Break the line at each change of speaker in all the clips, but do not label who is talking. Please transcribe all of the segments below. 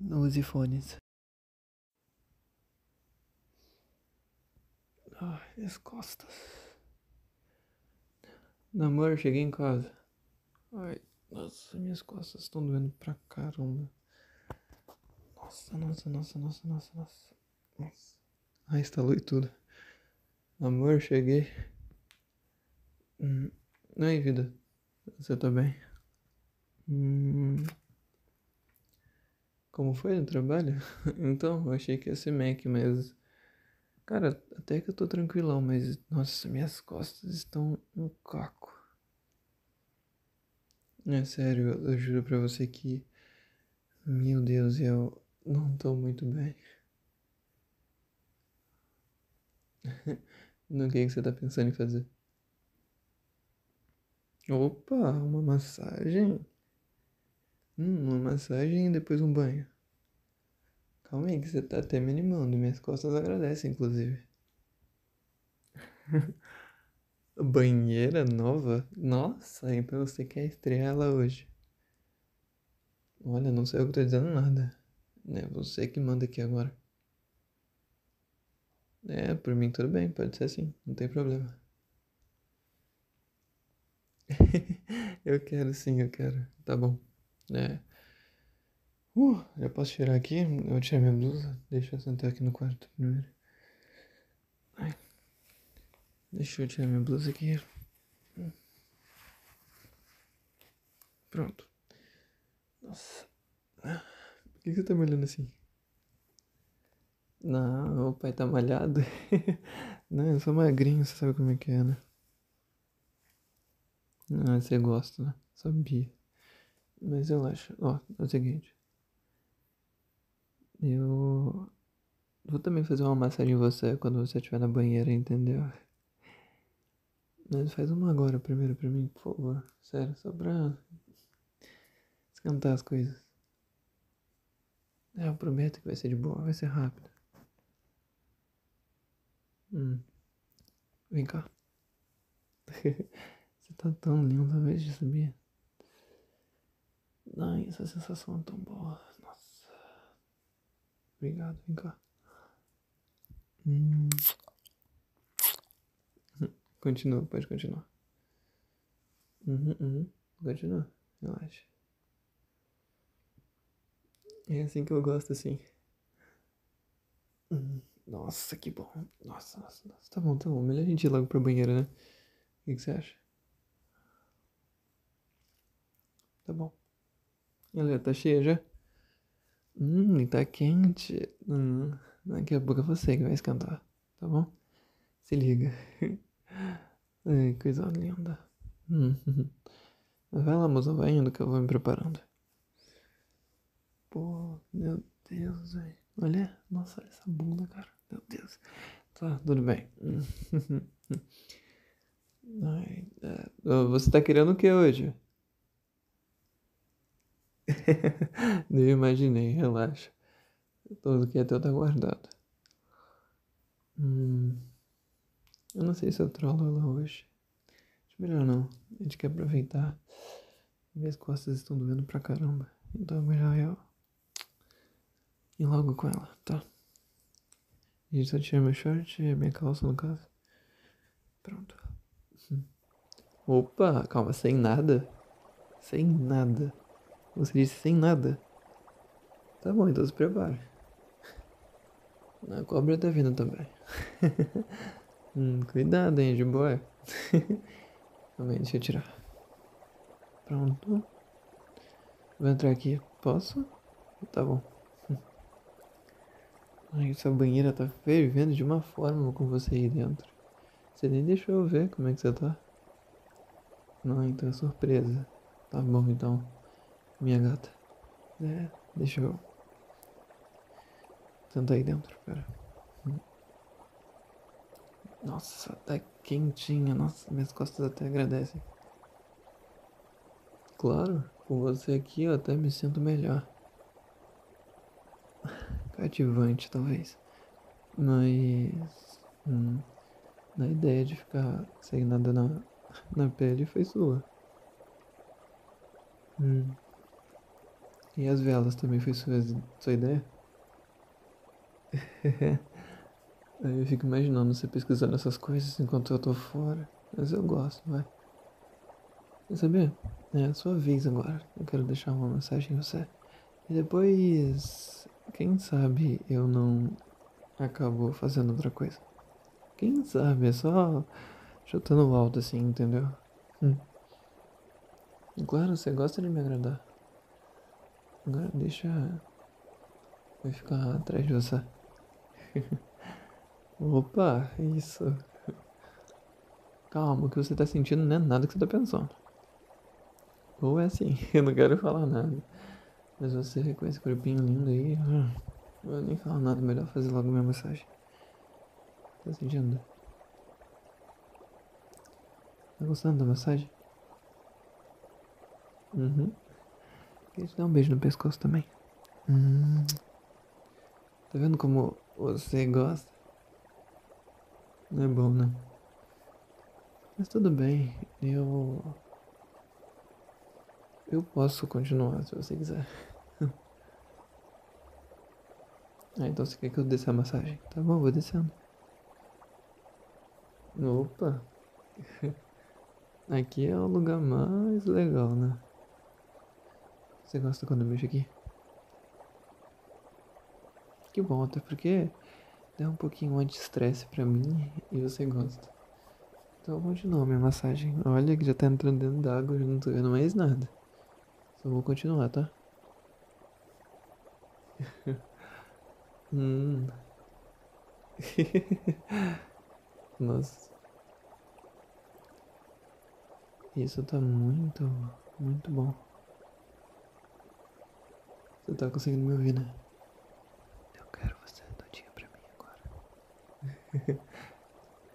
Não use fones. Ai, as costas. Namor, cheguei em casa. Ai, nossa, minhas costas estão doendo pra caramba. Nossa, nossa, nossa, nossa, nossa, nossa. Nossa. Ai, estalou e tudo. Amor, cheguei. Hum. Aí, vida. Você tá bem? Hum. Como foi no trabalho? Então, eu achei que ia ser Mac, mas. Cara, até que eu tô tranquilão, mas. Nossa, minhas costas estão um caco. É sério, eu juro pra você que. Meu Deus, eu não tô muito bem. No que, que você tá pensando em fazer? Opa, uma massagem? Hum, uma massagem e depois um banho. Calma aí que você tá até me animando. Minhas costas agradecem, inclusive. Banheira nova? Nossa, então você quer estrear ela hoje. Olha, não sei o que tô dizendo nada. É você que manda aqui agora. É, por mim tudo bem, pode ser assim, não tem problema. eu quero sim, eu quero. Tá bom. É. Uh, já posso tirar aqui? Eu tirar minha blusa. Deixa eu sentar aqui no quarto primeiro. Ai. Deixa eu tirar minha blusa aqui. Pronto. Nossa. Por que você tá me olhando assim? Não, o pai tá malhado. Não, eu sou magrinho, você sabe como é que é, né? Não, você gosta, né? Sabia. Mas acho. Ó, é o seguinte. Eu vou também fazer uma massagem em você quando você estiver na banheira, entendeu? Mas faz uma agora primeiro pra mim, por favor. Sério, só pra esquentar as coisas. É, eu prometo que vai ser de boa, vai ser rápido. Hum. Vem cá. Você tá tão linda hoje, sabia? Ai, essa sensação é tão boa. Nossa. Obrigado, vem cá. Hum. Continua, pode continuar. Uhum, uhum. Continua, relaxa. É assim que eu gosto, assim. Uhum. Nossa, que bom. Nossa, nossa, nossa. Tá bom, tá bom. Melhor a gente ir logo pro banheiro, né? O que, que você acha? Tá bom. Olha, tá cheia já? Hum, tá quente. Hum, daqui a pouco é você que vai esquentar, tá bom? Se liga. Ai, coisa linda. Hum, Vai lá, moça, vai indo que eu vou me preparando. Pô, meu Deus, velho. Olha, nossa, olha essa bunda, cara. Meu Deus. Tá, tudo bem. Ai, é, você tá querendo o que hoje? Nem imaginei, relaxa. Tudo que é teu tá guardado. Hum, eu não sei se eu trolo ela hoje. Melhor não. A gente quer aproveitar. Minhas costas estão doendo pra caramba. Então é melhor eu ir logo com ela, tá? A gente só tira meu short minha calça no caso. Pronto. Opa, calma, sem nada? Sem nada. Você disse sem nada? Tá bom, então se prepare. A cobra tá vindo também. hum, cuidado, hein, de boa. Também, deixa eu tirar. Pronto. Vou entrar aqui. Posso? Tá bom. Ai, essa banheira tá fervendo de uma forma com você aí dentro. Você nem deixou eu ver como é que você tá. Não, então é surpresa. Tá bom então, minha gata. É, deixa eu. Senta aí dentro, pera. Nossa, tá quentinha. Nossa, minhas costas até agradecem. Claro, com você aqui eu até me sinto melhor cativante, talvez. Mas. Hum, a ideia de ficar sem nada na, na pele foi sua. Hum. E as velas também foi sua, sua ideia? Aí eu fico imaginando você pesquisando essas coisas enquanto eu tô fora. Mas eu gosto, vai. Quer saber? É a sua vez agora. Eu quero deixar uma mensagem em você. E depois, quem sabe eu não acabo fazendo outra coisa. Quem sabe? É só chutando alto assim, entendeu? Hum. Claro, você gosta de me agradar. Agora deixa eu ficar atrás de você. Opa, isso. Calma, o que você tá sentindo não é nada que você tá pensando. Ou é assim, eu não quero falar nada. Mas você com esse corpinho lindo aí, hum, eu vou nem falar nada, melhor fazer logo minha massagem. Tá sentindo? Tá gostando da massagem? Uhum. Queria te dar um beijo no pescoço também. Hum. Tá vendo como você gosta? Não é bom, né? Mas tudo bem, eu. Eu posso continuar se você quiser. ah, então você quer que eu desça a massagem? Tá bom, vou descendo. Opa! Aqui é o lugar mais legal, né? Você gosta quando eu mexo aqui? Que bom, até porque dá um pouquinho anti-estresse pra mim e você gosta. Então continua minha massagem. Olha que já tá entrando dentro d'água, já não tô vendo mais nada. Só vou continuar, tá? hum. Nossa. Isso tá muito, muito bom. Você tá conseguindo me ouvir, né? Eu quero você todinha pra mim agora.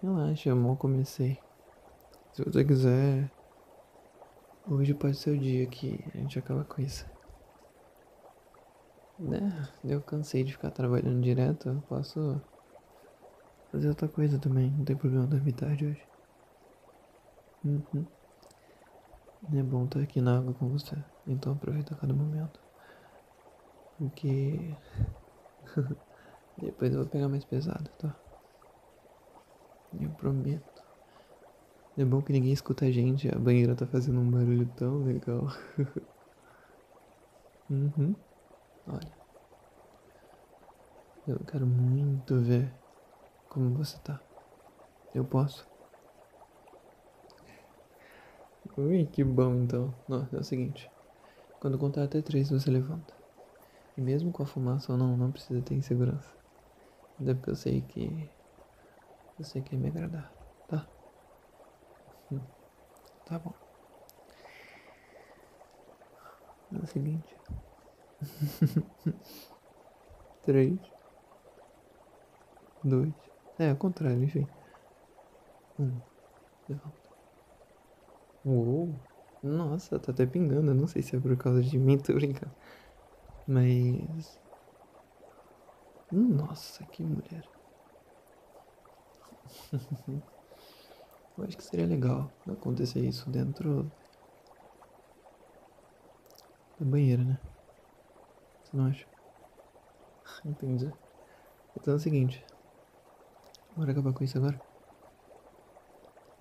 Relaxa, amor, comecei. Se você quiser, hoje pode ser o dia que a gente acaba com isso. Né? Eu cansei de ficar trabalhando direto, eu posso fazer outra coisa também, não tem problema dormir tarde hoje. Uhum. É bom estar aqui na água com você, então aproveita cada momento. Porque depois eu vou pegar mais pesado, tá? Eu prometo. É bom que ninguém escuta a gente, a banheira tá fazendo um barulho tão legal. uhum. Olha. Eu quero muito ver como você tá. Eu posso? Ui, que bom então. Não, é o seguinte. Quando contar até três, você levanta. E mesmo com a fumaça ou não, não precisa ter insegurança. Até porque eu sei que você quer me agradar, tá? Tá bom. É o seguinte. Três. Dois. É, ao contrário, enfim. Um. Levanta. Uou. Nossa, tá até pingando. Eu não sei se é por causa de mim, tô brincando. Mas. Nossa, que mulher. Eu acho que seria legal acontecer isso dentro da banheira, né? Você não acha? Entendi. Então é o seguinte. Bora acabar com isso agora?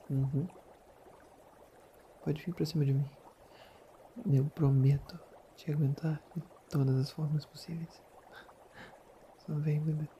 Uhum. Pode vir pra cima de mim. Eu prometo te aguentar todas as formas possíveis. Só vem, bebê.